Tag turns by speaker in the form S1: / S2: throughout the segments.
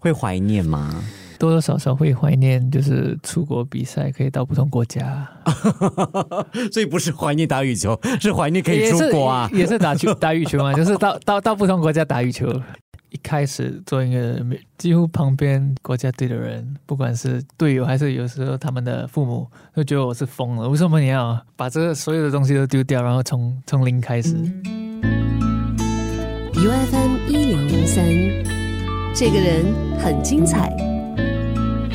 S1: 会怀念吗？
S2: 多多少少会怀念，就是出国比赛可以到不同国家，
S1: 所以不是怀念打羽球，是怀念可以出国啊，
S2: 也是打球打羽球嘛，就是到到到不同国家打羽球。一开始做一个几乎旁边国家队的人，不管是队友还是有时候他们的父母，都觉得我是疯了。为什么你要把这个所有的东西都丢掉，然后从从零开始
S3: ？U F M 一零零三，这个人很精彩。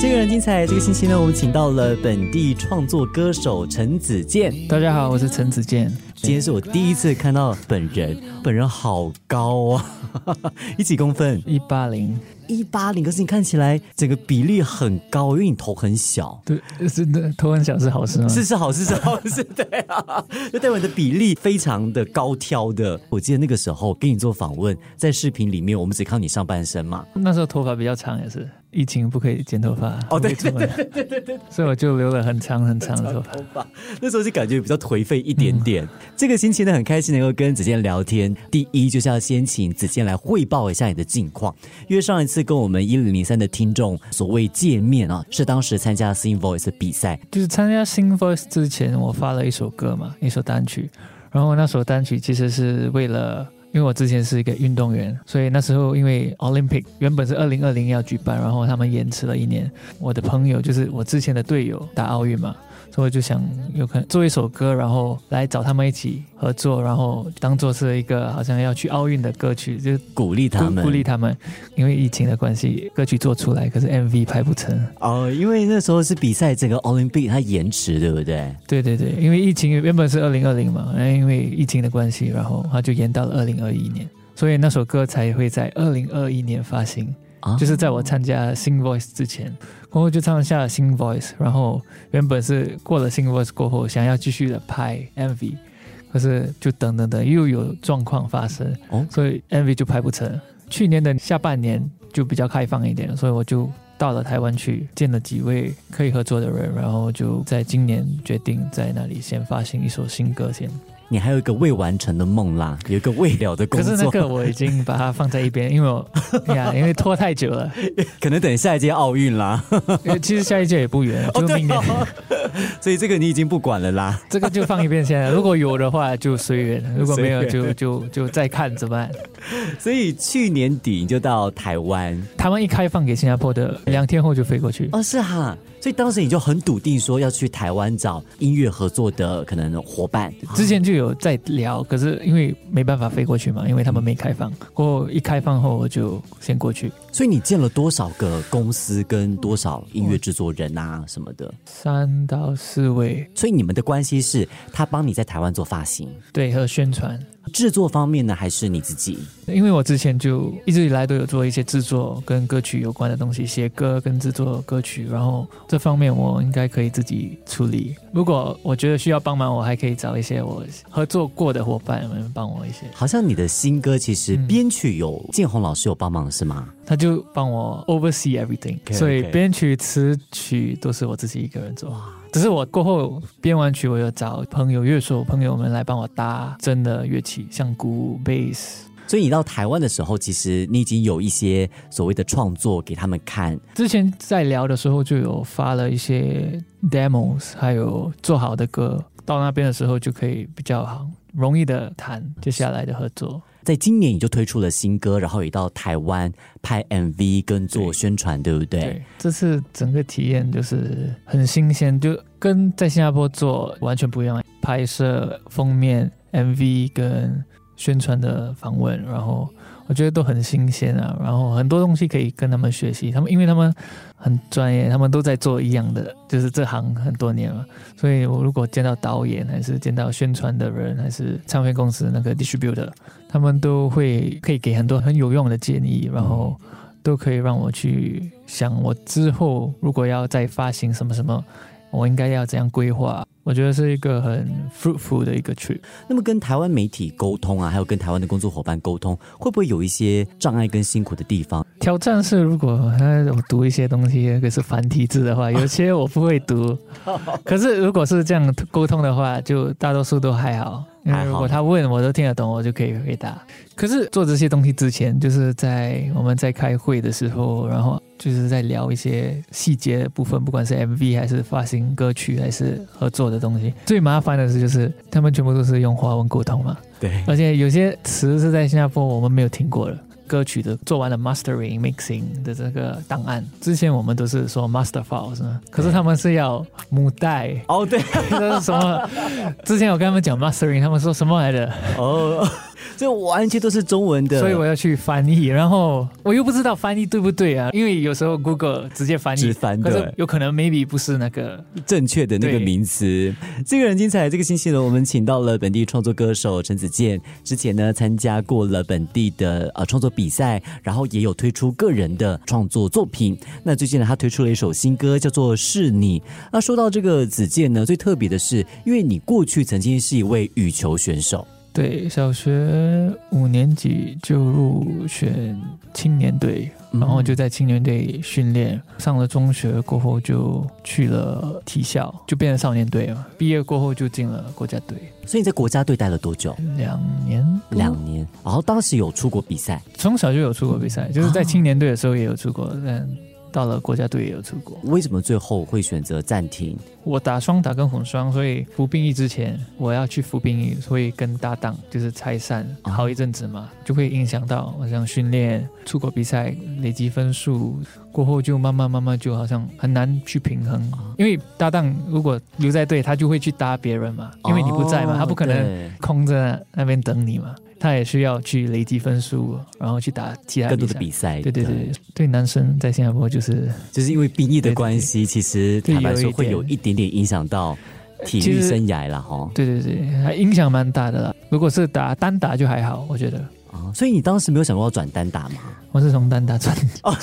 S1: 这个人精彩。这个星期呢，我们请到了本地创作歌手陈子健。
S2: 大家好，我是陈子健。
S1: 今天是我第一次看到本人，本人好高啊，一几公分？
S2: 一八零，
S1: 一八零。可是你看起来整个比例很高，因为你头很小。
S2: 对，是的，头很小是好事吗？
S1: 是是好事是好事，对啊，就代表你的比例非常的高挑的。我记得那个时候给你做访问，在视频里面我们只看你上半身嘛。
S2: 那时候头发比较长也是。疫情不可以剪头发
S1: 哦，对对对对对对，
S2: 所以我就留了很长很长的头发。
S1: 那时候就感觉比较颓废一点点。这个星期呢，很开心能够跟子健聊天。第一就是要先请子健来汇报一下你的近况，因为上一次跟我们一零零三的听众所谓见面啊，是当时参加 Sing Voice 比赛。
S2: 就是参加 Sing Voice 之前，我发了一首歌嘛，一首单曲。然后那首单曲其实是为了。因为我之前是一个运动员，所以那时候因为 Olympic 原本是二零二零要举办，然后他们延迟了一年。我的朋友就是我之前的队友打奥运嘛。所以我就想有可能做一首歌，然后来找他们一起合作，然后当做是一个好像要去奥运的歌曲，就
S1: 鼓励他们，
S2: 鼓励他们。因为疫情的关系，歌曲做出来，可是 MV 拍不成。
S1: 哦，因为那时候是比赛，整个奥运比它延迟，对不对？
S2: 对对对，因为疫情原本是二零二零嘛，然后因为疫情的关系，然后它就延到了二零二一年，所以那首歌才会在二零二一年发行。就是在我参加新 Voice 之前，过后就唱下了新 Voice，然后原本是过了新 Voice 过后，想要继续的拍 MV，可是就等等等又有状况发生，所以 MV 就拍不成。去年的下半年就比较开放一点，所以我就到了台湾去见了几位可以合作的人，然后就在今年决定在那里先发行一首新歌先。
S1: 你还有一个未完成的梦啦，有一个未了的工作。
S2: 可是那个我已经把它放在一边，因为我 呀，因为拖太久了，
S1: 可能等下一届奥运啦。
S2: 其实下一届也不远，就明年。
S1: 所以这个你已经不管了啦，
S2: 这个就放一边先。如果有的话就随缘，如果没有就就就再看怎么办。
S1: 所以去年底你就到台湾，
S2: 台湾一开放给新加坡的，两天后就飞过去。
S1: 哦，是哈。所以当时你就很笃定说要去台湾找音乐合作的可能伙伴，
S2: 之前就有在聊，可是因为没办法飞过去嘛，因为他们没开放。过后一开放后，我就先过去。
S1: 所以你见了多少个公司跟多少音乐制作人啊什么的？
S2: 三到四位。
S1: 所以你们的关系是他帮你在台湾做发型，
S2: 对和宣传。
S1: 制作方面呢，还是你自己？
S2: 因为我之前就一直以来都有做一些制作跟歌曲有关的东西，写歌跟制作歌曲，然后这方面我应该可以自己处理。如果我觉得需要帮忙，我还可以找一些我合作过的伙伴们帮我一些。
S1: 好像你的新歌其实编曲有建宏老师有帮忙是吗？
S2: 他就帮我 oversee everything，所以编曲词曲都是我自己一个人做。只是我过后编完曲，我有找朋友、乐手朋友们来帮我搭真的乐器，像鼓、bass。
S1: 所以你到台湾的时候，其实你已经有一些所谓的创作给他们看。
S2: 之前在聊的时候就有发了一些 demos，还有做好的歌，到那边的时候就可以比较好容易的谈接下来的合作。
S1: 在今年你就推出了新歌，然后也到台湾拍 MV 跟做宣传，对不对？
S2: 对，这次整个体验就是很新鲜，就跟在新加坡做完全不一样。拍摄封面 MV 跟宣传的访问，然后。我觉得都很新鲜啊，然后很多东西可以跟他们学习。他们因为他们很专业，他们都在做一样的，就是这行很多年了。所以我如果见到导演，还是见到宣传的人，还是唱片公司那个 distributor，他们都会可以给很多很有用的建议，然后都可以让我去想，我之后如果要再发行什么什么，我应该要怎样规划。我觉得是一个很 fruitful 的一个 trip。
S1: 那么跟台湾媒体沟通啊，还有跟台湾的工作伙伴沟通，会不会有一些障碍跟辛苦的地方？
S2: 挑战是，如果我读一些东西，可是繁体字的话，有些我不会读。可是如果是这样沟通的话，就大多数都还好。因为如果他问我都听得懂，我就可以回答。可是做这些东西之前，就是在我们在开会的时候，然后就是在聊一些细节的部分，不管是 MV 还是发行歌曲还是合作的东西。最麻烦的是，就是他们全部都是用华文沟通嘛，
S1: 对，
S2: 而且有些词是在新加坡我们没有听过的。歌曲的做完了 mastering mixing 的这个档案，之前我们都是说 master files 呢，可是他们是要母带，
S1: 哦对，
S2: 这是什么？之前我跟他们讲 mastering，他们说什么来的？
S1: 哦，这完全都是中文的，
S2: 所以我要去翻译，然后我又不知道翻译对不对啊，因为有时候 Google 直接翻译，
S1: 直翻
S2: 可是有可能 maybe 不是那个。
S1: 正确的那个名词。这个人精彩，这个星期呢，我们请到了本地创作歌手陈子健，之前呢参加过了本地的呃创作比赛，然后也有推出个人的创作作品。那最近呢，他推出了一首新歌，叫做《是你》。那说到这个子健呢，最特别的是，因为你过去曾经是一位羽球选手，
S2: 对，小学五年级就入选青年队，
S1: 嗯
S2: 然后就在青年队训练。上了中学过后就去了体校，就变成少年队了。毕业过后就进了国家队，
S1: 所以你在国家队待了多久？
S2: 两年
S1: 两年。然后当时有出国比赛，
S2: 从小就有出国比赛，就是在青年队的时候也有出国，但到了国家队也有出国。
S1: 为什么最后会选择暂停？
S2: 我打双打跟混双，所以服兵役之前我要去服兵役，所以跟搭档就是拆散
S1: 哦
S2: 好一阵子嘛，就会影响到好像训练、出国比赛累积分数过后，就慢慢慢慢就好像很难去平衡，
S1: 哦
S2: 因为搭档如果留在队，他就会去搭别人嘛，因为你不在嘛，
S1: 哦
S2: 他不可能空在那边等你嘛，他也需要去累积分数，然后去打其他
S1: 更多的。比赛。
S2: 对对对，对男生在新加坡就是
S1: 就是因为兵役的
S2: 对对
S1: 关系，其实坦白说会有
S2: 有
S1: 一点点影响到体育生涯了哈。
S2: 对对对，还影响蛮大的啦。如果是打单打就还好，我觉得
S1: 啊，所以你当时没有想过要转单打吗？
S2: 我是从单打转。
S1: 哦，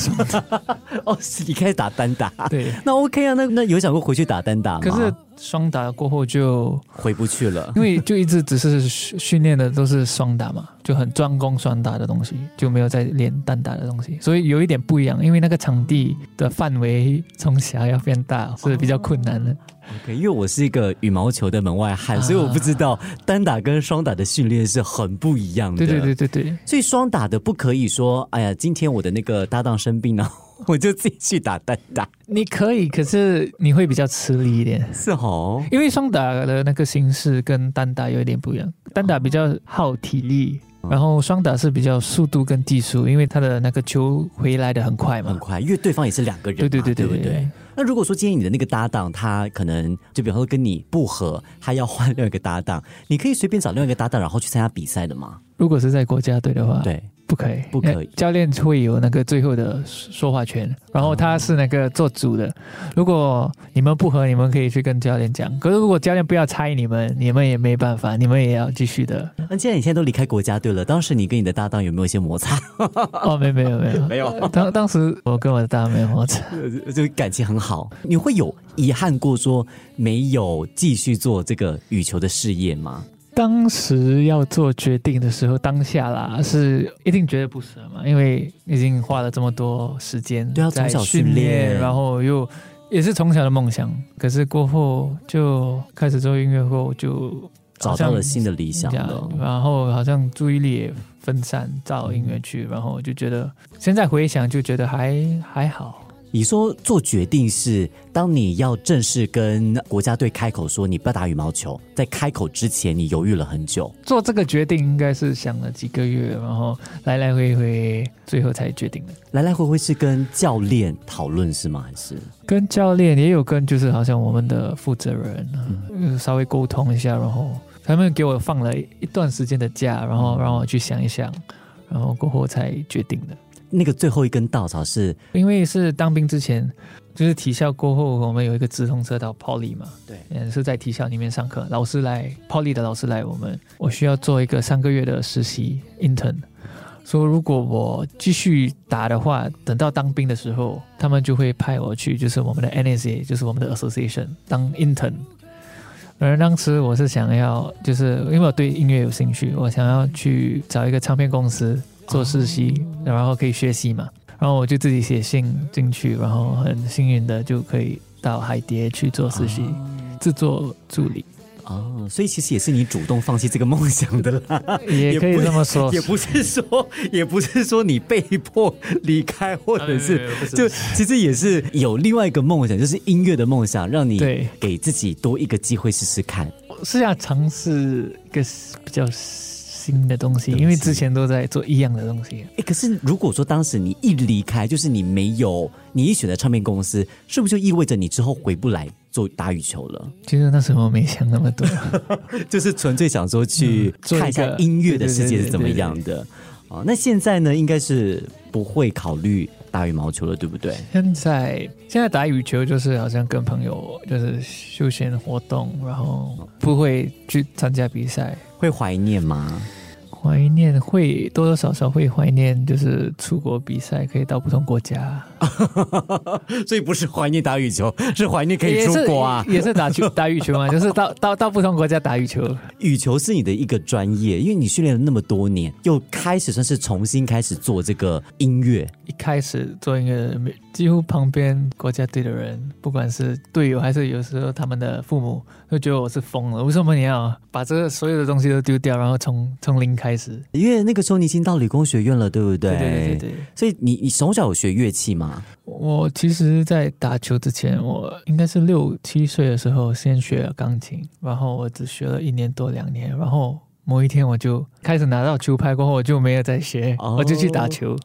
S1: 是 你开始打单打，
S2: 对，
S1: 那 OK 啊，那那有想过回去打单打吗？
S2: 可是双打过后就
S1: 回不去了。
S2: 因为就一直只是训训练的都是双打嘛，就很专攻双打的东西，就没有在练单打的东西，所以有一点不一样。因为那个场地的范围从小要变大是比较困难的。
S1: OK，因为我是一个羽毛球的门外汉，
S2: 啊
S1: 所以我不知道单打跟双打的训练是很不一样的。
S2: 对对对对对，
S1: 所以双打的不可以说，哎呀，今天我的那个搭档生病了，我就自己去打单打，
S2: 你可以，可是你会比较吃力一点。
S1: 是哦。
S2: 因为双打的那个形式跟单打有一点不一样，单打比较耗体力，然后双打是比较速度跟技术，因为他的那个球回来的很快嘛。
S1: 很快，因为对方也是两个人嘛，
S2: 对对对对
S1: 对？那如果说今天你的那个搭档他可能就比方说跟你不合，他要换另外一个搭档，你可以随便找另外一个搭档，然后去参加比赛的吗？
S2: 如果是在国家队的话，，
S1: 对，
S2: 不可以，
S1: 不可以
S2: 呃教练会有那个最后的说话权，然后他是那个做主的。如果你们不和，你们可以去跟教练讲。可是如果教练不要拆你们，你们也没办法，你们也要继续的。
S1: 那既然你现在都离开国家队了，当时你跟你的搭档有没有一些摩擦？
S2: 哦，没没有没有
S1: 没有，
S2: 当当时我跟我的搭档没有摩擦。
S1: 就感情很好，你会有遗憾过说没有继续做这个羽球的事业吗？
S2: 当时要做决定的时候，当下啦是一定觉得不舍嘛，因为已经花了这么多时间
S1: 对啊
S2: 在
S1: 从小训
S2: 训
S1: 练
S2: 然后又也是从小的梦想，可是过后就开始做音乐后就
S1: 找到了新的理想了，
S2: 然后好像注意力也分散到音乐去，然后就觉得现在回想就觉得还还好。
S1: 你说做决定是当你要正式跟国家队开口说你不要打羽毛球，在开口之前你犹豫了很久，
S2: 做这个决定应该是想了几个月，然后来来回回，最后才决定的。
S1: 来来回回是跟教练讨论是吗？还是
S2: 跟教练也有跟，就是好像我们的负责人、嗯稍微沟通一下，然后他们给我放了一段时间的假，然后让我去想一想，然后过后才决定的。
S1: 那个最后一根稻草是
S2: 因为是当兵之前，就是体校过后，我们有一个直通车到 Poly 嘛，
S1: 对
S2: 嗯，是在体校里面上课，老师来 Poly 的老师来我们，我需要做一个三个月的实习 intern。说如果我继续打的话，等到当兵的时候，他们就会派我去，就是我们的 NSA，就是我们的 association 当 intern。而当时我是想要，就是因为我对音乐有兴趣，我想要去找一个唱片公司做实习，然后可以学习嘛。然后我就自己写信进去，然后很幸运的就可以到海蝶去做实习，制作助理。
S1: 哦，所以其实也是你主动放弃这个梦想的啦，
S2: 也可以这么说。
S1: 也不是说，也不是说你被迫离开，或者是就其实也是有另外一个梦想，就是音乐的梦想，让你
S2: 对
S1: 给自己多一个机会试试看。
S2: 是要尝试一个比较新的东西，因为之前都在做一样的东西。
S1: 哎，可是如果说当时你一离开，就是你没有你一选择唱片公司，是不是就意味着你之后回不来做打羽球了？
S2: 其实那时候没想那么多，
S1: 就是纯粹想说去看一下音乐的世界是怎么样的。哦，那现在呢，应该是不会考虑。打羽毛球了，对不对？
S2: 现在现在打羽球就是好像跟朋友就是休闲活动，然后不会去参加比赛，
S1: 会怀念吗？
S2: 怀念会多多少少会怀念，就是出国比赛可以到不同国家，
S1: 所以不是怀念打羽球，是怀念可以出国啊，
S2: 也是打球 打羽球嘛，就是到到到不同国家打羽球。
S1: 羽球是你的一个专业，因为你训练了那么多年，又开始算是重新开始做这个音乐。
S2: 一开始做音乐，几乎旁边国家队的人，不管是队友还是有时候他们的父母，都觉得我是疯了。为什么你要把这个所有的东西都丢掉，然后从从零开？
S1: 因为那个时候你已经到理工学院了，对不
S2: 对？对对对对。
S1: 所以你你从小有学乐器吗？
S2: 我其实，在打球之前，我应该是六七岁的时候先学了钢琴，然后我只学了一年多两年，然后某一天我就开始拿到球拍过后，我就没有再学，我就去打球。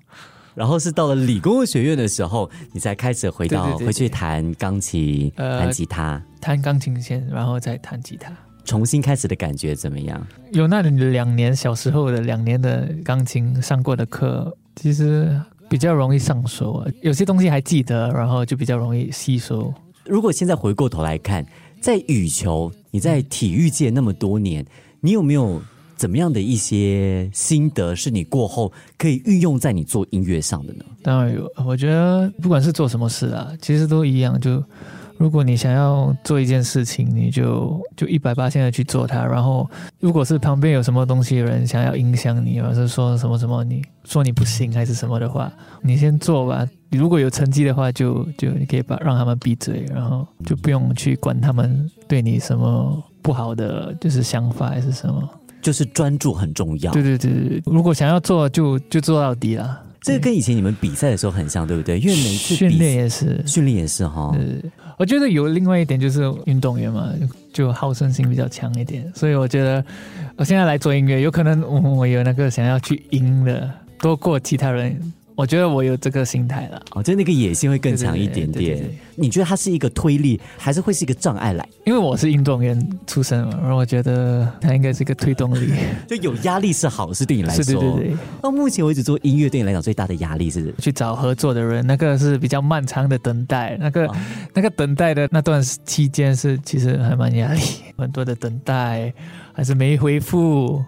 S1: 然后是到了理工学院的时候，你才开始回到回去弹钢琴、弹吉他，
S2: 弹钢琴先，然后再弹吉他。
S1: 重新开始的感觉怎么样？
S2: 有那两年小时候的两年的钢琴上过的课，其实比较容易上手，有些东西还记得，然后就比较容易吸收。
S1: 如果现在回过头来看，在羽球，你在体育界那么多年，你有没有怎么样的一些心得，是你过后可以运用在你做音乐上的呢？
S2: 当然有，我觉得不管是做什么事啊，其实都一样，就。如果你想要做一件事情，你就就一百八现在去做它。然后，如果是旁边有什么东西的人想要影响你，或者是说什么什么，你说你不行还是什么的话，你先做吧。如果有成绩的话，就就你可以把让他们闭嘴，然后就不用去管他们对你什么不好的就是想法还是什么。
S1: 就是专注很重要。
S2: 对对对，如果想要做，就就做到底了。
S1: 这个跟以前你们比赛的时候很像，对不对？因为每次
S2: 训练也是，
S1: 训练也是哈。
S2: 我觉得有另外一点就是运动员嘛，就好胜心比较强一点，所以我觉得我现在来做音乐，有可能我有那个想要去赢的多过其他人。我觉得我有这个心态了，哦，
S1: 就那个野心会更强一点点。你觉得它是一个推力，还是会是一个障碍来？
S2: 因为我是运动员出身嘛，然后我觉得它应该是一个推动力。
S1: 就有压力是好事，对你来说。
S2: 对对对。
S1: 到目前为止做音乐，对你来讲最大的压力是
S2: 去找合作的人，那个是比较漫长的等待。那个那个等待的那段期间是其实还蛮压力，很多的等待，还是没回复。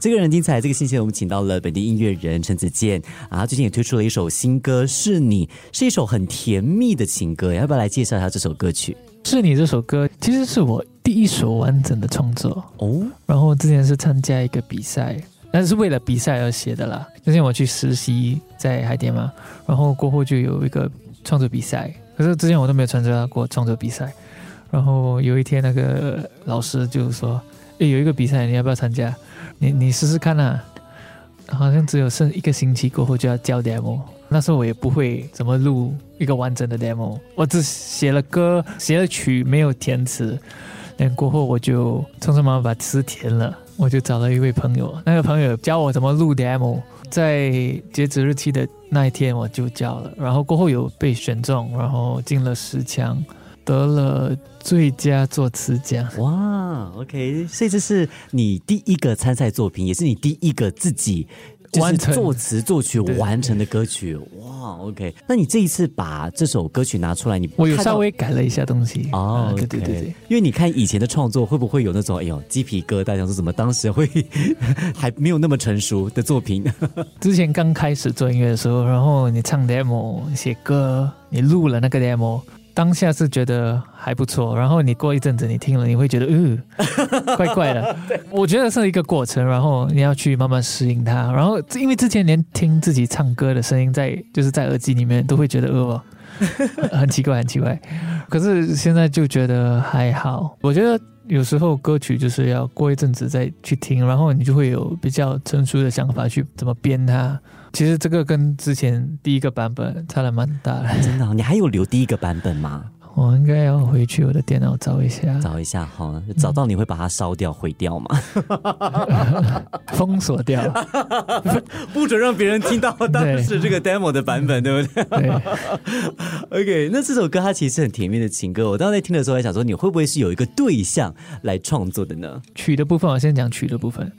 S1: 这个人精彩。这个星期我们请到了本地音乐人陈子健啊，最近也推出了一首新歌《是你》，是一首很甜蜜的情歌。要不要来介绍一下这首歌曲？
S2: 《是你》这首歌其实是我第一首完整的创作哦。然后之前是参加一个比赛，但是为了比赛而写的啦。之前我去实习在海淀嘛，然后过后就有一个创作比赛，可是之前我都没有参加过创作比赛。然后有一天那个老师就说：“诶，有一个比赛，你要不要参加？”你你试试看啊，好像只有剩一个星期过后就要交 demo，那时候我也不会怎么录一个完整的 demo，我只写了歌，写了曲，没有填词。那过后我就匆匆忙忙把词填了，我就找了一位朋友，那个朋友教我怎么录 demo，在截止日期的那一天我就交了，然后过后有被选中，然后进了十强。得了最佳作词奖
S1: 哇！OK，所以这是你第一个参赛作品，也是你第一个自己
S2: 完成
S1: 作词作曲完成的歌曲哇！OK，那你这一次把这首歌曲拿出来，你
S2: 我有稍微改了一下东西
S1: 哦，
S2: 对对对对，
S1: 因为你看以前的创作会不会有那种哎呦鸡皮疙瘩，想说怎么当时会 还没有那么成熟的作品？
S2: 之前刚开始做音乐的时候，然后你唱 demo 写歌，你录了那个 demo。当下是觉得还不错，然后你过一阵子你听了，你会觉得，嗯，怪怪的。我觉得是一个过程，然后你要去慢慢适应它。然后因为之前连听自己唱歌的声音在就是在耳机里面都会觉得，呃，很奇怪，很奇怪。可是现在就觉得还好。我觉得有时候歌曲就是要过一阵子再去听，然后你就会有比较成熟的想法去怎么编它。其实这个跟之前第一个版本差了蛮大的。
S1: 真的哦、你还有留第一个版本吗？
S2: 我应该要回去我的电脑找一下，
S1: 找一下哈，找到你会把它烧掉、毁掉吗？
S2: 封锁掉。
S1: 不准让别人听到当时这个 demo 的版本，对不对？
S2: 对。
S1: OK，那这首歌它其实很甜蜜的情歌。我当时在听的时候还想说，你会不会是有一个对象来创作的呢？
S2: 曲的部分，我先讲曲的部分。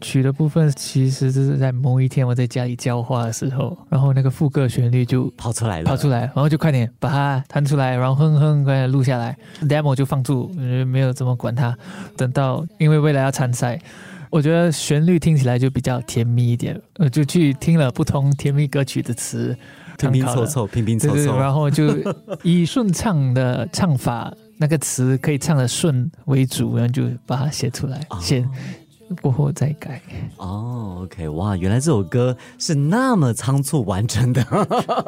S2: 曲的部分其实就是在某一天我在家里浇花的时候，然后那个副歌旋律就
S1: 跑出来了，
S2: 跑出来，然后就快点把它弹出来，然后哼哼快点录下来，demo 就放住，没有怎么管它。等到因为未来要参赛，我觉得旋律听起来就比较甜蜜一点，我就去听了不同甜蜜歌曲的词，
S1: 拼拼凑凑，拼拼凑凑，
S2: 然后就以顺畅的唱法，那个词可以唱的顺为主，然后就把它写出来，写。过后再改
S1: 哦，OK，哇，原来这首歌是那么仓促完成的，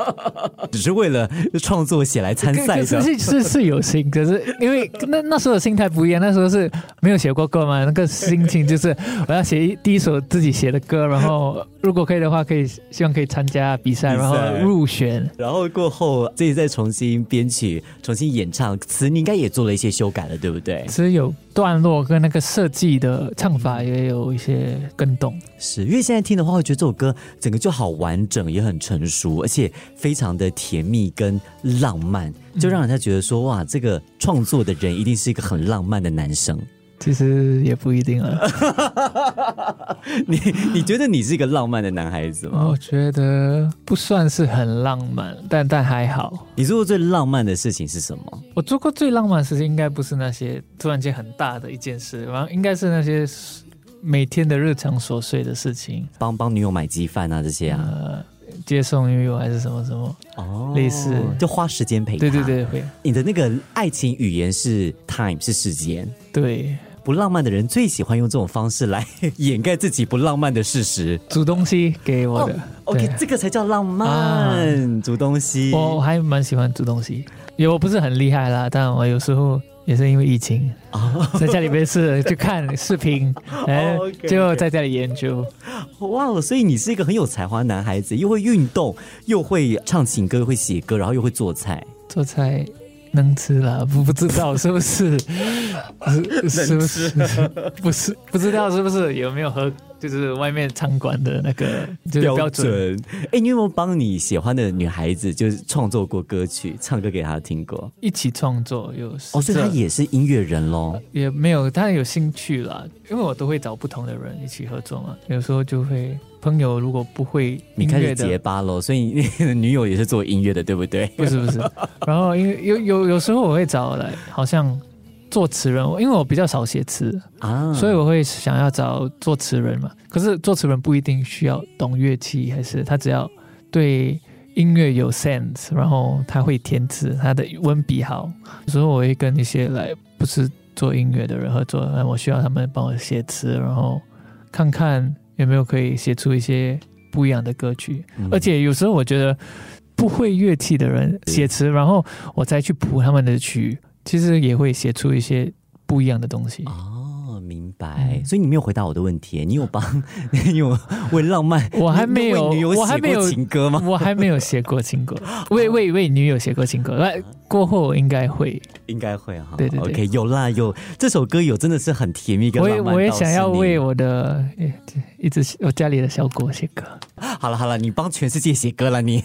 S1: 只是为了创作写来参赛的，
S2: 是是是有心，可是因为那那时候的心态不一样，那时候是没有写过歌嘛，那个心情就是我要写第一首自己写的歌，然后如果可以的话，可以希望可以参加比赛，然后入选，
S1: 然后过后自己再重新编曲、重新演唱，词你应该也做了一些修改了，对不对？
S2: 词有段落跟那个设计的唱法。也有一些更动，
S1: 是因为现在听的话，会觉得这首歌整个就好完整，也很成熟，而且非常的甜蜜跟浪漫，就让人家觉得说，哇，这个创作的人一定是一个很浪漫的男生。
S2: 其实也不一定啊。
S1: 你你觉得你是一个浪漫的男孩子吗？
S2: 我觉得不算是很浪漫，但但还好。
S1: 你做过最浪漫的事情是什么？
S2: 我做过最浪漫的事情，应该不是那些突然间很大的一件事，然后应该是那些。每天的日常琐碎的事情，
S1: 帮帮女友买鸡饭啊，这些啊，
S2: 呃，接送女友还是什么什么哦，类似
S1: 就花时间陪她。
S2: 对对对，会。
S1: 你的那个爱情语言是 time，是时间。
S2: 对，
S1: 不浪漫的人最喜欢用这种方式来掩盖自己不浪漫的事实。
S2: 煮东西给我的
S1: ，OK，这个才叫浪漫。煮东西，
S2: 我还蛮喜欢煮东西，也我不是很厉害啦，但我有时候。也是因为疫情啊，在家里没事就看视频，哎，就在家里研究。
S1: 哇，所以你是一个很有才华的男孩子，又会运动，又会唱情歌，又会写歌，然后又会做菜。
S2: 做菜能吃了，不不知道是不是？
S1: 是不 是？
S2: 不是，不知道是不是有没有和。就是外面餐馆的那个标准。
S1: 哎，你有没有帮你喜欢的女孩子就是创作过歌曲，唱歌给她听过？
S2: 一起创作有
S1: 哦，所以她也是音乐人喽？
S2: 也没有，她有兴趣啦。因为我都会找不同的人一起合作嘛。有时候就会朋友如果不会，
S1: 你开始结巴喽。所以女友也是做音乐的，对不对？
S2: 不是不是。然后因为有有有时候我会找来，好像。作词人，因为我比较少写词啊，所以我会想要找作词人嘛。可是作词人不一定需要懂乐器，还是他只要对音乐有 sense，然后他会填词，他的文笔好。有时候我会跟一些来不是做音乐的人合作，我需要他们帮我写词，然后看看有没有可以写出一些不一样的歌曲。而且有时候我觉得不会乐器的人写词，然后我再去谱他们的曲。其实也会写出一些不一样的东西，
S1: 明白。所以你没有回答我的问题，你有帮 你有为浪漫，
S2: 我还没有，
S1: 我还没有情歌吗？
S2: 我还没有写过情歌，为为为女友写过情歌，来过后应该会，
S1: 应该会哈。
S2: 对对
S1: ，OK，有啦有，这首歌有真的是很甜蜜跟浪
S2: 漫。我也想要为我的一直我家里的小狗写歌。
S1: 好了好了，你帮全世界写歌了你，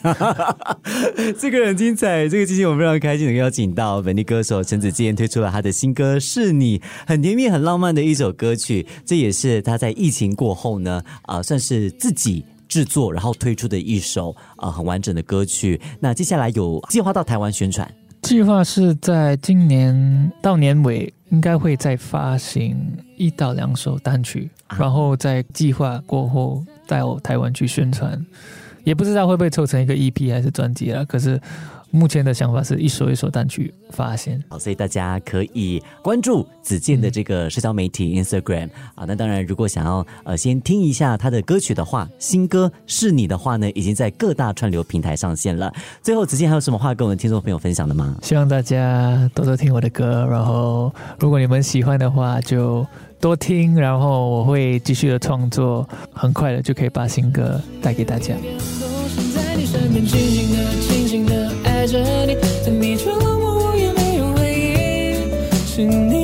S1: 这个很精彩。这个今天我们非常开心的邀请到本地歌手陈子健推出了他的新歌《是你》，很甜蜜很浪漫的一首歌曲。这也是他在疫情过后呢，啊，算是自己制作然后推出的一首啊很完整的歌曲。那接下来有计划到台湾宣传，
S2: 计划是在今年到年尾应该会再发行一到两首单曲，然后在计划过后。带我台湾去宣传，也不知道会不会凑成一个 EP 还是专辑啊。可是目前的想法是一首一首单曲发现。
S1: 好，所以大家可以关注子健的这个社交媒体 Instagram 啊。那当然，如果想要呃先听一下他的歌曲的话，新歌是你的话呢，已经在各大串流平台上线了。最后，子健还有什么话跟我们听众朋友分享的吗？
S2: 希望大家多多听我的歌，然后如果你们喜欢的话，就多听，然后我会继续的创作，很快的就可以把新歌带给大家。你